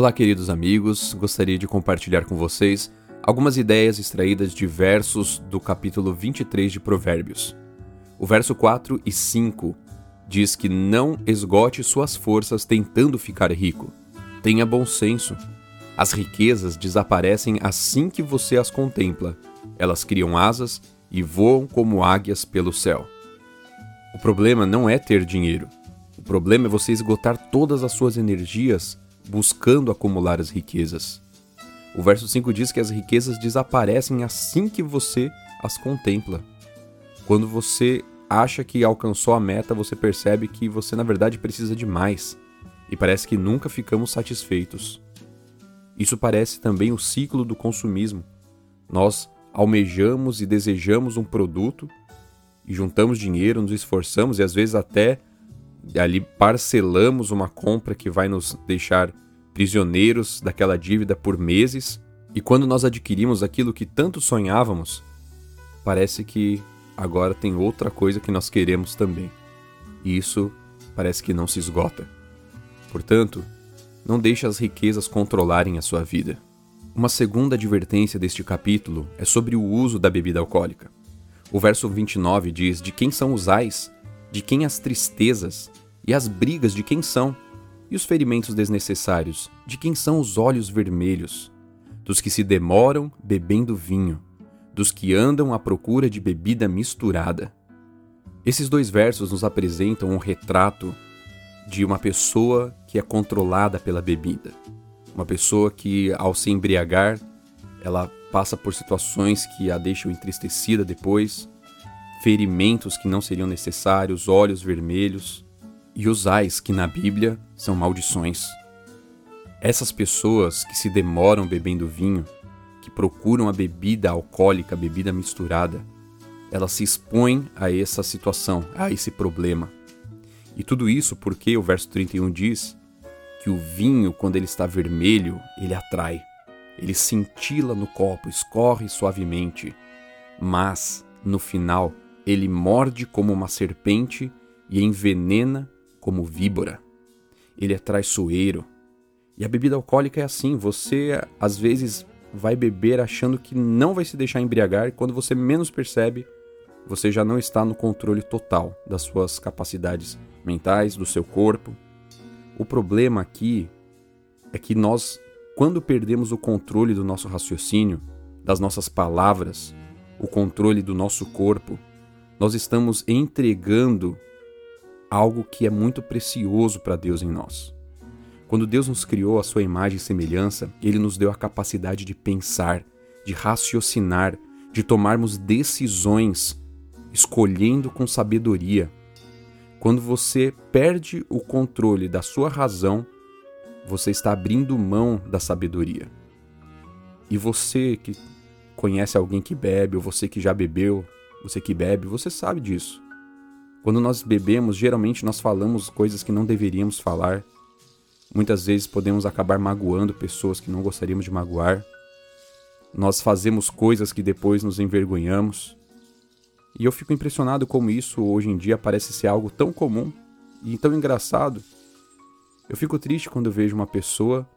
Olá, queridos amigos. Gostaria de compartilhar com vocês algumas ideias extraídas de versos do capítulo 23 de Provérbios. O verso 4 e 5 diz que não esgote suas forças tentando ficar rico. Tenha bom senso. As riquezas desaparecem assim que você as contempla. Elas criam asas e voam como águias pelo céu. O problema não é ter dinheiro. O problema é você esgotar todas as suas energias buscando acumular as riquezas. O verso 5 diz que as riquezas desaparecem assim que você as contempla. Quando você acha que alcançou a meta, você percebe que você na verdade precisa de mais e parece que nunca ficamos satisfeitos. Isso parece também o ciclo do consumismo. Nós almejamos e desejamos um produto e juntamos dinheiro, nos esforçamos e às vezes até ali parcelamos uma compra que vai nos deixar prisioneiros daquela dívida por meses, e quando nós adquirimos aquilo que tanto sonhávamos, parece que agora tem outra coisa que nós queremos também. E isso parece que não se esgota. Portanto, não deixe as riquezas controlarem a sua vida. Uma segunda advertência deste capítulo é sobre o uso da bebida alcoólica. O verso 29 diz: De quem são os ais de quem as tristezas e as brigas de quem são, e os ferimentos desnecessários, de quem são os olhos vermelhos, dos que se demoram bebendo vinho, dos que andam à procura de bebida misturada. Esses dois versos nos apresentam um retrato de uma pessoa que é controlada pela bebida. Uma pessoa que, ao se embriagar, ela passa por situações que a deixam entristecida depois, ferimentos que não seriam necessários, olhos vermelhos, e os ais que na Bíblia são maldições. Essas pessoas que se demoram bebendo vinho, que procuram a bebida alcoólica, a bebida misturada, elas se expõem a essa situação, a esse problema. E tudo isso porque o verso 31 diz que o vinho, quando ele está vermelho, ele atrai. Ele cintila no copo, escorre suavemente, mas no final ele morde como uma serpente e envenena como víbora. Ele é traiçoeiro. E a bebida alcoólica é assim: você às vezes vai beber achando que não vai se deixar embriagar, e quando você menos percebe, você já não está no controle total das suas capacidades mentais, do seu corpo. O problema aqui é que nós, quando perdemos o controle do nosso raciocínio, das nossas palavras, o controle do nosso corpo, nós estamos entregando algo que é muito precioso para Deus em nós. Quando Deus nos criou a sua imagem e semelhança, ele nos deu a capacidade de pensar, de raciocinar, de tomarmos decisões, escolhendo com sabedoria. Quando você perde o controle da sua razão, você está abrindo mão da sabedoria. E você que conhece alguém que bebe, ou você que já bebeu, você que bebe, você sabe disso. Quando nós bebemos, geralmente nós falamos coisas que não deveríamos falar. Muitas vezes podemos acabar magoando pessoas que não gostaríamos de magoar. Nós fazemos coisas que depois nos envergonhamos. E eu fico impressionado como isso hoje em dia parece ser algo tão comum e tão engraçado. Eu fico triste quando vejo uma pessoa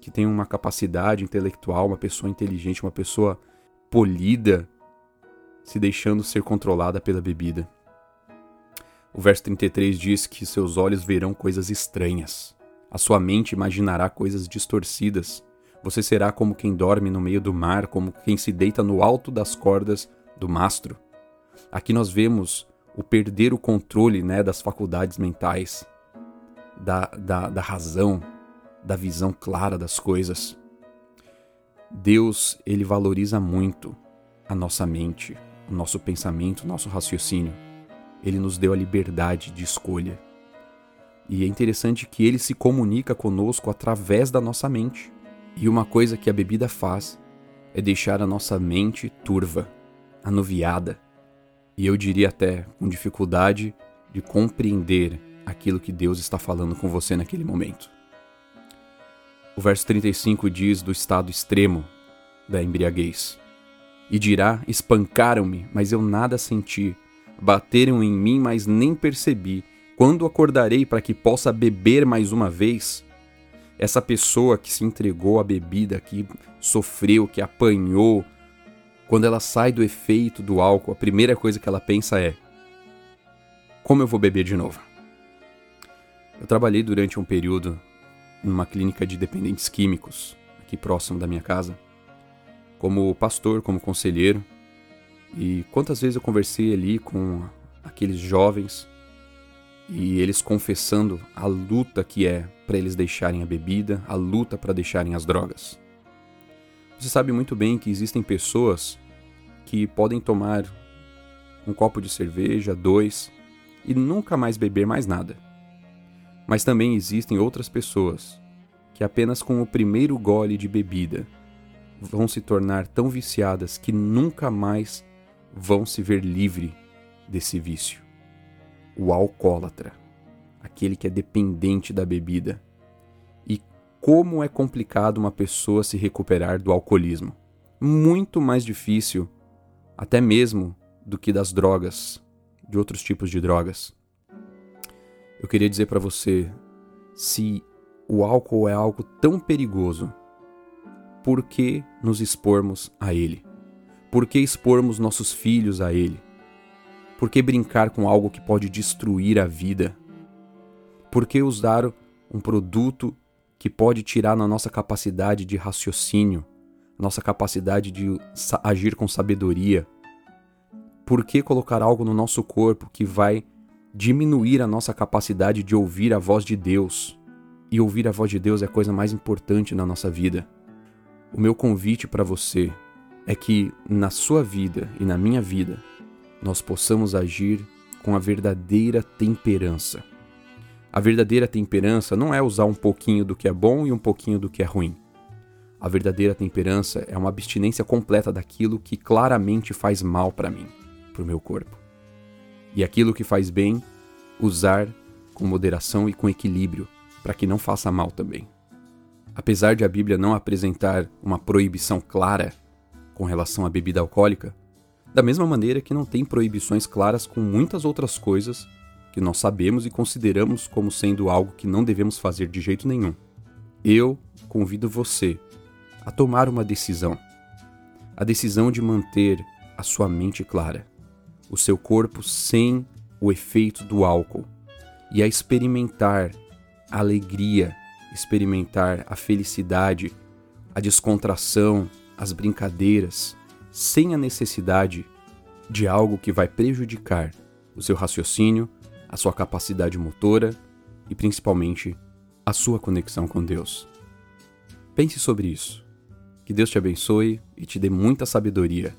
que tem uma capacidade intelectual, uma pessoa inteligente, uma pessoa polida, se deixando ser controlada pela bebida. O verso 33 diz que seus olhos verão coisas estranhas. A sua mente imaginará coisas distorcidas. Você será como quem dorme no meio do mar, como quem se deita no alto das cordas do mastro. Aqui nós vemos o perder o controle né, das faculdades mentais, da, da, da razão, da visão clara das coisas. Deus, ele valoriza muito a nossa mente, o nosso pensamento, o nosso raciocínio. Ele nos deu a liberdade de escolha. E é interessante que ele se comunica conosco através da nossa mente. E uma coisa que a bebida faz é deixar a nossa mente turva, anuviada, e eu diria até com dificuldade de compreender aquilo que Deus está falando com você naquele momento. O verso 35 diz do estado extremo da embriaguez. E dirá: Espancaram-me, mas eu nada senti. Bateram em mim, mas nem percebi. Quando acordarei para que possa beber mais uma vez? Essa pessoa que se entregou à bebida, que sofreu, que apanhou, quando ela sai do efeito do álcool, a primeira coisa que ela pensa é: como eu vou beber de novo? Eu trabalhei durante um período numa clínica de dependentes químicos, aqui próximo da minha casa, como pastor, como conselheiro. E quantas vezes eu conversei ali com aqueles jovens e eles confessando a luta que é para eles deixarem a bebida, a luta para deixarem as drogas. Você sabe muito bem que existem pessoas que podem tomar um copo de cerveja, dois, e nunca mais beber mais nada. Mas também existem outras pessoas que apenas com o primeiro gole de bebida vão se tornar tão viciadas que nunca mais vão se ver livre desse vício. O alcoólatra, aquele que é dependente da bebida. E como é complicado uma pessoa se recuperar do alcoolismo. Muito mais difícil, até mesmo, do que das drogas, de outros tipos de drogas. Eu queria dizer para você: se o álcool é algo tão perigoso, por que nos expormos a ele? Por que expormos nossos filhos a ele? Por que brincar com algo que pode destruir a vida? Por que usar um produto que pode tirar na nossa capacidade de raciocínio, nossa capacidade de agir com sabedoria? Por que colocar algo no nosso corpo que vai diminuir a nossa capacidade de ouvir a voz de Deus? E ouvir a voz de Deus é a coisa mais importante na nossa vida. O meu convite para você é que na sua vida e na minha vida nós possamos agir com a verdadeira temperança. A verdadeira temperança não é usar um pouquinho do que é bom e um pouquinho do que é ruim. A verdadeira temperança é uma abstinência completa daquilo que claramente faz mal para mim, para o meu corpo. E aquilo que faz bem, usar com moderação e com equilíbrio, para que não faça mal também. Apesar de a Bíblia não apresentar uma proibição clara com relação à bebida alcoólica, da mesma maneira que não tem proibições claras com muitas outras coisas que nós sabemos e consideramos como sendo algo que não devemos fazer de jeito nenhum. Eu convido você a tomar uma decisão. A decisão de manter a sua mente clara, o seu corpo sem o efeito do álcool e a experimentar a alegria experimentar a felicidade, a descontração, as brincadeiras, sem a necessidade de algo que vai prejudicar o seu raciocínio, a sua capacidade motora e principalmente a sua conexão com Deus. Pense sobre isso. Que Deus te abençoe e te dê muita sabedoria